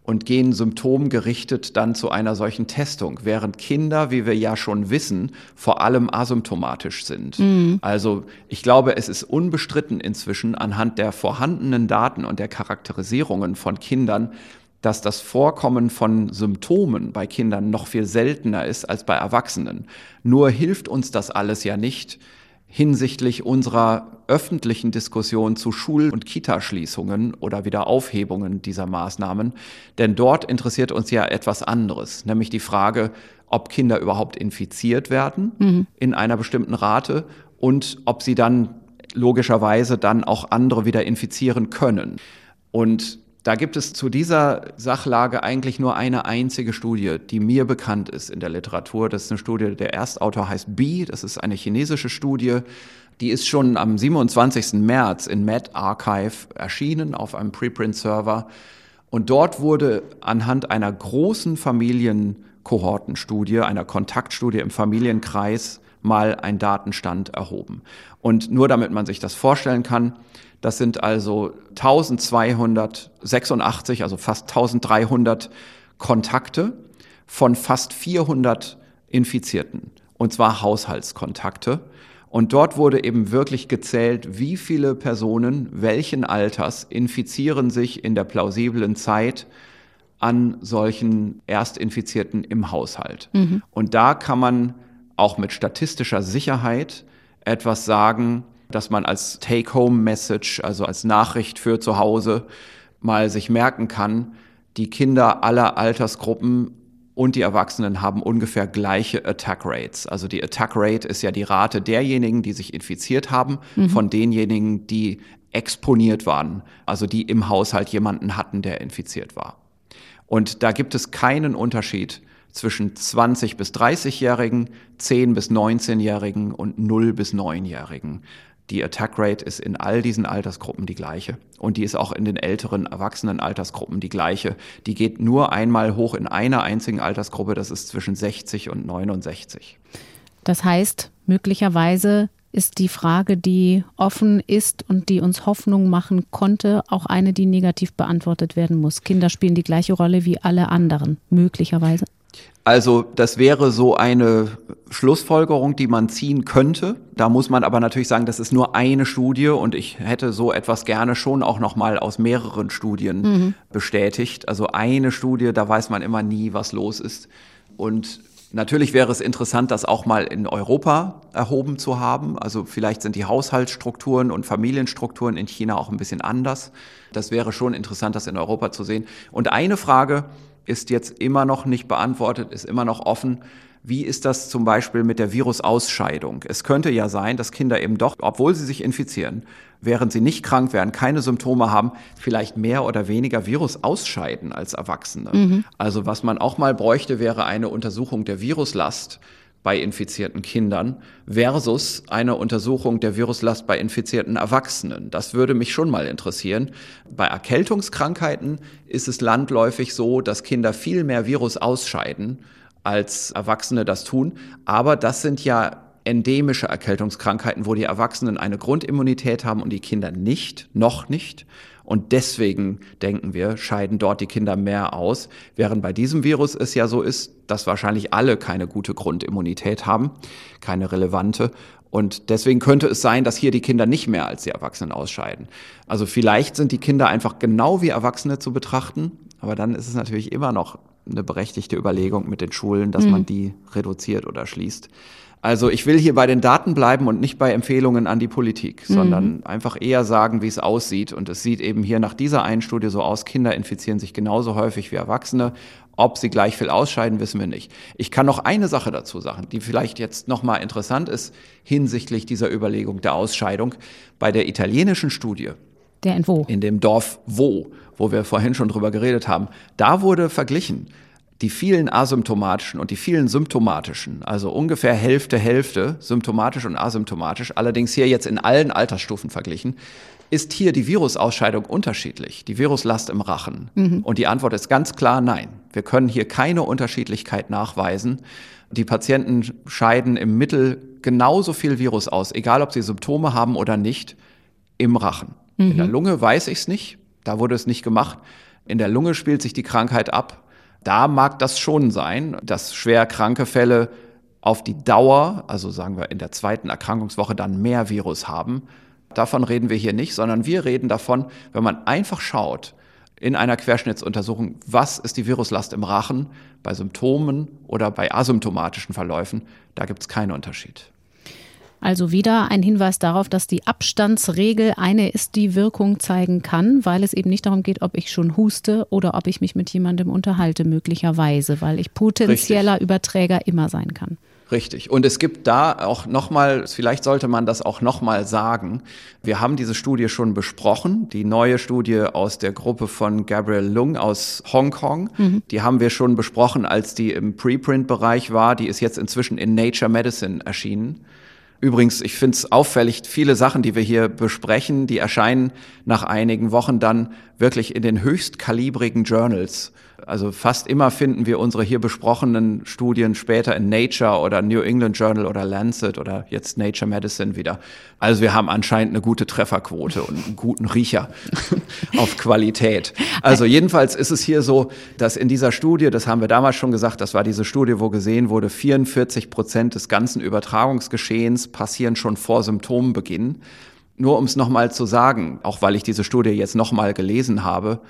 und gehen symptomgerichtet dann zu einer solchen Testung, während Kinder, wie wir ja schon wissen, vor allem asymptomatisch sind. Mhm. Also ich glaube, es ist unbestritten inzwischen anhand der vorhandenen Daten und der Charakterisierungen von Kindern, dass das Vorkommen von Symptomen bei Kindern noch viel seltener ist als bei Erwachsenen. Nur hilft uns das alles ja nicht hinsichtlich unserer öffentlichen Diskussion zu Schul- und Kitaschließungen oder wieder Aufhebungen dieser Maßnahmen. Denn dort interessiert uns ja etwas anderes, nämlich die Frage, ob Kinder überhaupt infiziert werden mhm. in einer bestimmten Rate und ob sie dann logischerweise dann auch andere wieder infizieren können. Und da gibt es zu dieser Sachlage eigentlich nur eine einzige Studie, die mir bekannt ist in der Literatur. Das ist eine Studie, der Erstautor heißt B, das ist eine chinesische Studie. Die ist schon am 27. März in MedArchive erschienen auf einem Preprint-Server. Und dort wurde anhand einer großen Familienkohortenstudie, einer Kontaktstudie im Familienkreis, mal ein Datenstand erhoben. Und nur damit man sich das vorstellen kann, das sind also 1286, also fast 1300 Kontakte von fast 400 Infizierten, und zwar Haushaltskontakte. Und dort wurde eben wirklich gezählt, wie viele Personen welchen Alters infizieren sich in der plausiblen Zeit an solchen Erstinfizierten im Haushalt. Mhm. Und da kann man auch mit statistischer Sicherheit etwas sagen, dass man als Take-Home-Message, also als Nachricht für zu Hause, mal sich merken kann, die Kinder aller Altersgruppen und die Erwachsenen haben ungefähr gleiche Attack Rates. Also die Attack Rate ist ja die Rate derjenigen, die sich infiziert haben, mhm. von denjenigen, die exponiert waren, also die im Haushalt jemanden hatten, der infiziert war. Und da gibt es keinen Unterschied zwischen 20 bis 30-Jährigen, 10 bis 19-Jährigen und 0 bis 9-Jährigen. Die Attack Rate ist in all diesen Altersgruppen die gleiche. Und die ist auch in den älteren erwachsenen Altersgruppen die gleiche. Die geht nur einmal hoch in einer einzigen Altersgruppe, das ist zwischen 60 und 69. Das heißt, möglicherweise ist die Frage, die offen ist und die uns Hoffnung machen konnte, auch eine, die negativ beantwortet werden muss. Kinder spielen die gleiche Rolle wie alle anderen, möglicherweise. Also das wäre so eine Schlussfolgerung, die man ziehen könnte. Da muss man aber natürlich sagen, das ist nur eine Studie und ich hätte so etwas gerne schon auch noch mal aus mehreren Studien mhm. bestätigt. Also eine Studie, da weiß man immer nie, was los ist. Und natürlich wäre es interessant, das auch mal in Europa erhoben zu haben. Also vielleicht sind die Haushaltsstrukturen und Familienstrukturen in China auch ein bisschen anders. Das wäre schon interessant, das in Europa zu sehen. Und eine Frage, ist jetzt immer noch nicht beantwortet, ist immer noch offen. Wie ist das zum Beispiel mit der Virusausscheidung? Es könnte ja sein, dass Kinder eben doch, obwohl sie sich infizieren, während sie nicht krank werden, keine Symptome haben, vielleicht mehr oder weniger Virus ausscheiden als Erwachsene. Mhm. Also was man auch mal bräuchte, wäre eine Untersuchung der Viruslast bei infizierten Kindern versus eine Untersuchung der Viruslast bei infizierten Erwachsenen. Das würde mich schon mal interessieren. Bei Erkältungskrankheiten ist es landläufig so, dass Kinder viel mehr Virus ausscheiden als Erwachsene das tun. Aber das sind ja endemische Erkältungskrankheiten, wo die Erwachsenen eine Grundimmunität haben und die Kinder nicht, noch nicht. Und deswegen denken wir, scheiden dort die Kinder mehr aus, während bei diesem Virus es ja so ist, dass wahrscheinlich alle keine gute Grundimmunität haben, keine relevante. Und deswegen könnte es sein, dass hier die Kinder nicht mehr als die Erwachsenen ausscheiden. Also vielleicht sind die Kinder einfach genau wie Erwachsene zu betrachten, aber dann ist es natürlich immer noch eine berechtigte Überlegung mit den Schulen, dass mhm. man die reduziert oder schließt. Also ich will hier bei den Daten bleiben und nicht bei Empfehlungen an die Politik, mhm. sondern einfach eher sagen, wie es aussieht. Und es sieht eben hier nach dieser einen Studie so aus, Kinder infizieren sich genauso häufig wie Erwachsene. Ob sie gleich viel ausscheiden, wissen wir nicht. Ich kann noch eine Sache dazu sagen, die vielleicht jetzt nochmal interessant ist hinsichtlich dieser Überlegung der Ausscheidung. Bei der italienischen Studie, der in wo? In dem Dorf Wo, wo wir vorhin schon drüber geredet haben. Da wurde verglichen die vielen asymptomatischen und die vielen symptomatischen, also ungefähr Hälfte, Hälfte, symptomatisch und asymptomatisch, allerdings hier jetzt in allen Altersstufen verglichen, ist hier die Virusausscheidung unterschiedlich, die Viruslast im Rachen? Mhm. Und die Antwort ist ganz klar nein. Wir können hier keine Unterschiedlichkeit nachweisen. Die Patienten scheiden im Mittel genauso viel Virus aus, egal ob sie Symptome haben oder nicht, im Rachen. Mhm. In der mhm. Lunge weiß ich es nicht, da wurde es nicht gemacht. In der Lunge spielt sich die Krankheit ab. Da mag das schon sein, dass schwer kranke Fälle auf die Dauer, also sagen wir in der zweiten Erkrankungswoche, dann mehr Virus haben. Davon reden wir hier nicht, sondern wir reden davon, wenn man einfach schaut in einer Querschnittsuntersuchung, was ist die Viruslast im Rachen bei Symptomen oder bei asymptomatischen Verläufen, da gibt es keinen Unterschied. Also wieder ein Hinweis darauf, dass die Abstandsregel eine ist, die Wirkung zeigen kann, weil es eben nicht darum geht, ob ich schon huste oder ob ich mich mit jemandem unterhalte, möglicherweise, weil ich potenzieller Richtig. Überträger immer sein kann. Richtig. Und es gibt da auch nochmal, vielleicht sollte man das auch nochmal sagen. Wir haben diese Studie schon besprochen, die neue Studie aus der Gruppe von Gabriel Lung aus Hongkong. Mhm. Die haben wir schon besprochen, als die im Preprint-Bereich war. Die ist jetzt inzwischen in Nature Medicine erschienen. Übrigens, ich finde es auffällig, viele Sachen, die wir hier besprechen, die erscheinen nach einigen Wochen dann wirklich in den höchstkalibrigen Journals. Also fast immer finden wir unsere hier besprochenen Studien später in Nature oder New England Journal oder Lancet oder jetzt Nature Medicine wieder. Also wir haben anscheinend eine gute Trefferquote und einen guten Riecher <laughs> auf Qualität. Also jedenfalls ist es hier so, dass in dieser Studie, das haben wir damals schon gesagt, das war diese Studie, wo gesehen wurde, 44 Prozent des ganzen Übertragungsgeschehens passieren schon vor Symptombeginn. Nur um es nochmal zu sagen, auch weil ich diese Studie jetzt nochmal gelesen habe,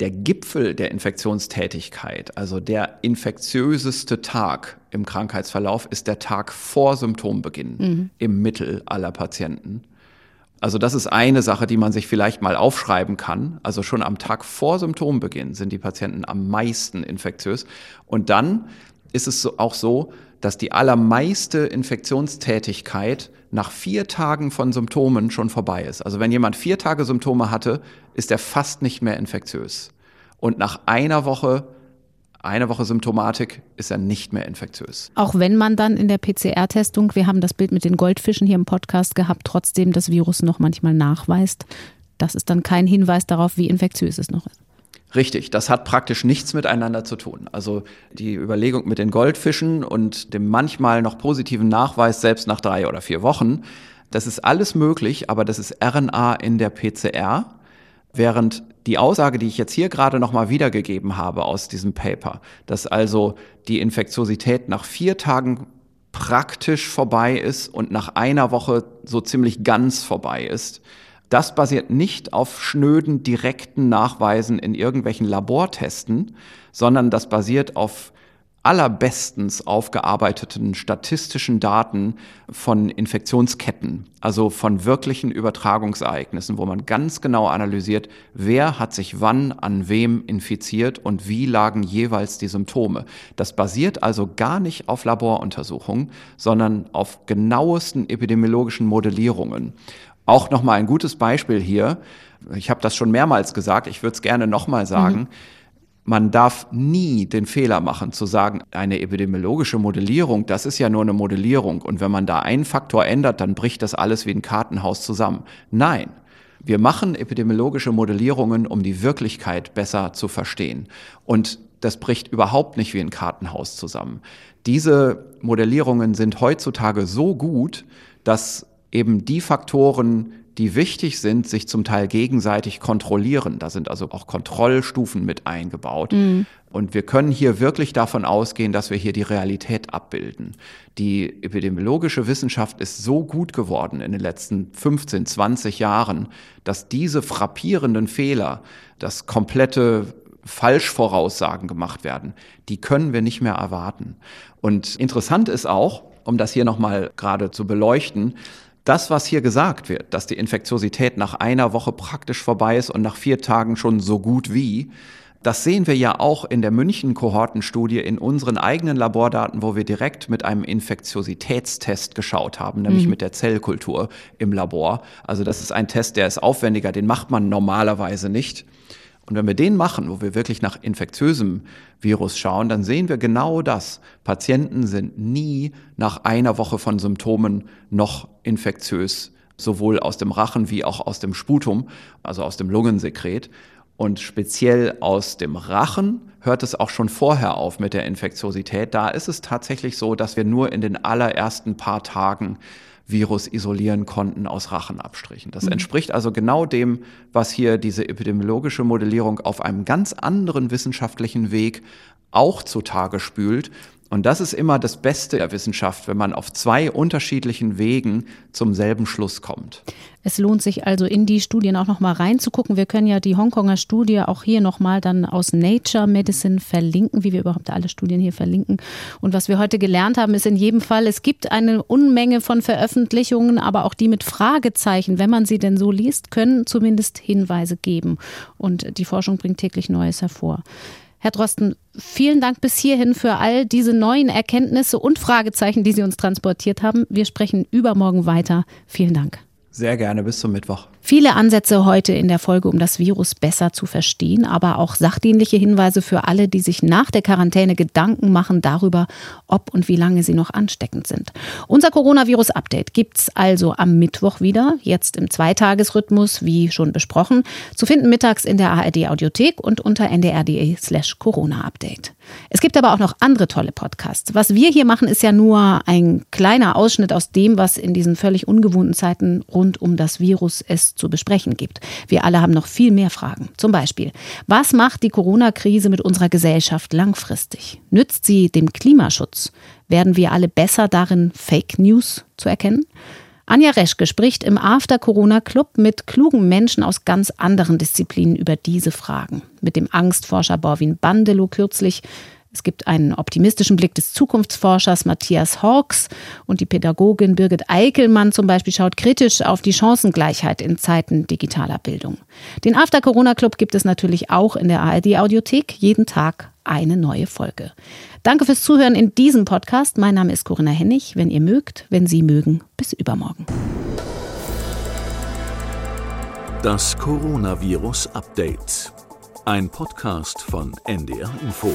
der Gipfel der Infektionstätigkeit, also der infektiöseste Tag im Krankheitsverlauf, ist der Tag vor Symptombeginn mhm. im Mittel aller Patienten. Also das ist eine Sache, die man sich vielleicht mal aufschreiben kann. Also schon am Tag vor Symptombeginn sind die Patienten am meisten infektiös. Und dann ist es auch so, dass die allermeiste Infektionstätigkeit nach vier Tagen von Symptomen schon vorbei ist. Also wenn jemand vier Tage Symptome hatte, ist er fast nicht mehr infektiös. Und nach einer Woche, eine Woche Symptomatik, ist er nicht mehr infektiös. Auch wenn man dann in der PCR-Testung, wir haben das Bild mit den Goldfischen hier im Podcast gehabt, trotzdem das Virus noch manchmal nachweist, das ist dann kein Hinweis darauf, wie infektiös es noch ist. Richtig, das hat praktisch nichts miteinander zu tun. Also die Überlegung mit den Goldfischen und dem manchmal noch positiven Nachweis selbst nach drei oder vier Wochen, das ist alles möglich, aber das ist RNA in der PCR, während die Aussage, die ich jetzt hier gerade nochmal wiedergegeben habe aus diesem Paper, dass also die Infektiosität nach vier Tagen praktisch vorbei ist und nach einer Woche so ziemlich ganz vorbei ist, das basiert nicht auf schnöden direkten Nachweisen in irgendwelchen Labortesten, sondern das basiert auf allerbestens aufgearbeiteten statistischen Daten von Infektionsketten, also von wirklichen Übertragungsereignissen, wo man ganz genau analysiert, wer hat sich wann an wem infiziert und wie lagen jeweils die Symptome. Das basiert also gar nicht auf Laboruntersuchungen, sondern auf genauesten epidemiologischen Modellierungen. Auch nochmal ein gutes Beispiel hier. Ich habe das schon mehrmals gesagt, ich würde es gerne nochmal sagen. Mhm man darf nie den Fehler machen zu sagen, eine epidemiologische Modellierung, das ist ja nur eine Modellierung und wenn man da einen Faktor ändert, dann bricht das alles wie ein Kartenhaus zusammen. Nein, wir machen epidemiologische Modellierungen, um die Wirklichkeit besser zu verstehen. Und das bricht überhaupt nicht wie ein Kartenhaus zusammen. Diese Modellierungen sind heutzutage so gut, dass eben die Faktoren, die wichtig sind, sich zum Teil gegenseitig kontrollieren. Da sind also auch Kontrollstufen mit eingebaut. Mhm. Und wir können hier wirklich davon ausgehen, dass wir hier die Realität abbilden. Die epidemiologische Wissenschaft ist so gut geworden in den letzten 15, 20 Jahren, dass diese frappierenden Fehler, das komplette Falschvoraussagen gemacht werden, die können wir nicht mehr erwarten. Und interessant ist auch, um das hier nochmal gerade zu beleuchten, das, was hier gesagt wird, dass die Infektiosität nach einer Woche praktisch vorbei ist und nach vier Tagen schon so gut wie, das sehen wir ja auch in der München-Kohortenstudie in unseren eigenen Labordaten, wo wir direkt mit einem Infektiositätstest geschaut haben, nämlich mhm. mit der Zellkultur im Labor. Also das ist ein Test, der ist aufwendiger, den macht man normalerweise nicht. Und wenn wir den machen, wo wir wirklich nach infektiösem Virus schauen, dann sehen wir genau das. Patienten sind nie nach einer Woche von Symptomen noch infektiös, sowohl aus dem Rachen wie auch aus dem Sputum, also aus dem Lungensekret. Und speziell aus dem Rachen hört es auch schon vorher auf mit der Infektiosität. Da ist es tatsächlich so, dass wir nur in den allerersten paar Tagen Virus isolieren konnten aus Rachenabstrichen. Das mhm. entspricht also genau dem, was hier diese epidemiologische Modellierung auf einem ganz anderen wissenschaftlichen Weg auch zutage spült. Und das ist immer das Beste der Wissenschaft, wenn man auf zwei unterschiedlichen Wegen zum selben Schluss kommt. Es lohnt sich also in die Studien auch nochmal reinzugucken. Wir können ja die Hongkonger Studie auch hier nochmal dann aus Nature Medicine verlinken, wie wir überhaupt alle Studien hier verlinken. Und was wir heute gelernt haben, ist in jedem Fall, es gibt eine Unmenge von Veröffentlichungen, aber auch die mit Fragezeichen, wenn man sie denn so liest, können zumindest Hinweise geben. Und die Forschung bringt täglich Neues hervor. Herr Drosten, vielen Dank bis hierhin für all diese neuen Erkenntnisse und Fragezeichen, die Sie uns transportiert haben. Wir sprechen übermorgen weiter. Vielen Dank. Sehr gerne, bis zum Mittwoch. Viele Ansätze heute in der Folge, um das Virus besser zu verstehen, aber auch sachdienliche Hinweise für alle, die sich nach der Quarantäne Gedanken machen darüber, ob und wie lange sie noch ansteckend sind. Unser Coronavirus-Update gibt's also am Mittwoch wieder, jetzt im Zweitagesrhythmus, wie schon besprochen, zu finden mittags in der ARD-Audiothek und unter ndr.de slash Corona-Update. Es gibt aber auch noch andere tolle Podcasts. Was wir hier machen, ist ja nur ein kleiner Ausschnitt aus dem, was in diesen völlig ungewohnten Zeiten rund um das Virus es zu besprechen gibt. Wir alle haben noch viel mehr Fragen. Zum Beispiel, was macht die Corona-Krise mit unserer Gesellschaft langfristig? Nützt sie dem Klimaschutz? Werden wir alle besser darin, Fake News zu erkennen? Anja Reschke spricht im After-Corona-Club mit klugen Menschen aus ganz anderen Disziplinen über diese Fragen. Mit dem Angstforscher Borwin Bandelow kürzlich. Es gibt einen optimistischen Blick des Zukunftsforschers Matthias Hawks und die Pädagogin Birgit Eickelmann zum Beispiel schaut kritisch auf die Chancengleichheit in Zeiten digitaler Bildung. Den After-Corona-Club gibt es natürlich auch in der ARD-Audiothek, jeden Tag eine neue Folge. Danke fürs Zuhören in diesem Podcast. Mein Name ist Corinna Hennig. Wenn ihr mögt, wenn Sie mögen, bis übermorgen. Das Coronavirus Update. Ein Podcast von NDR Info.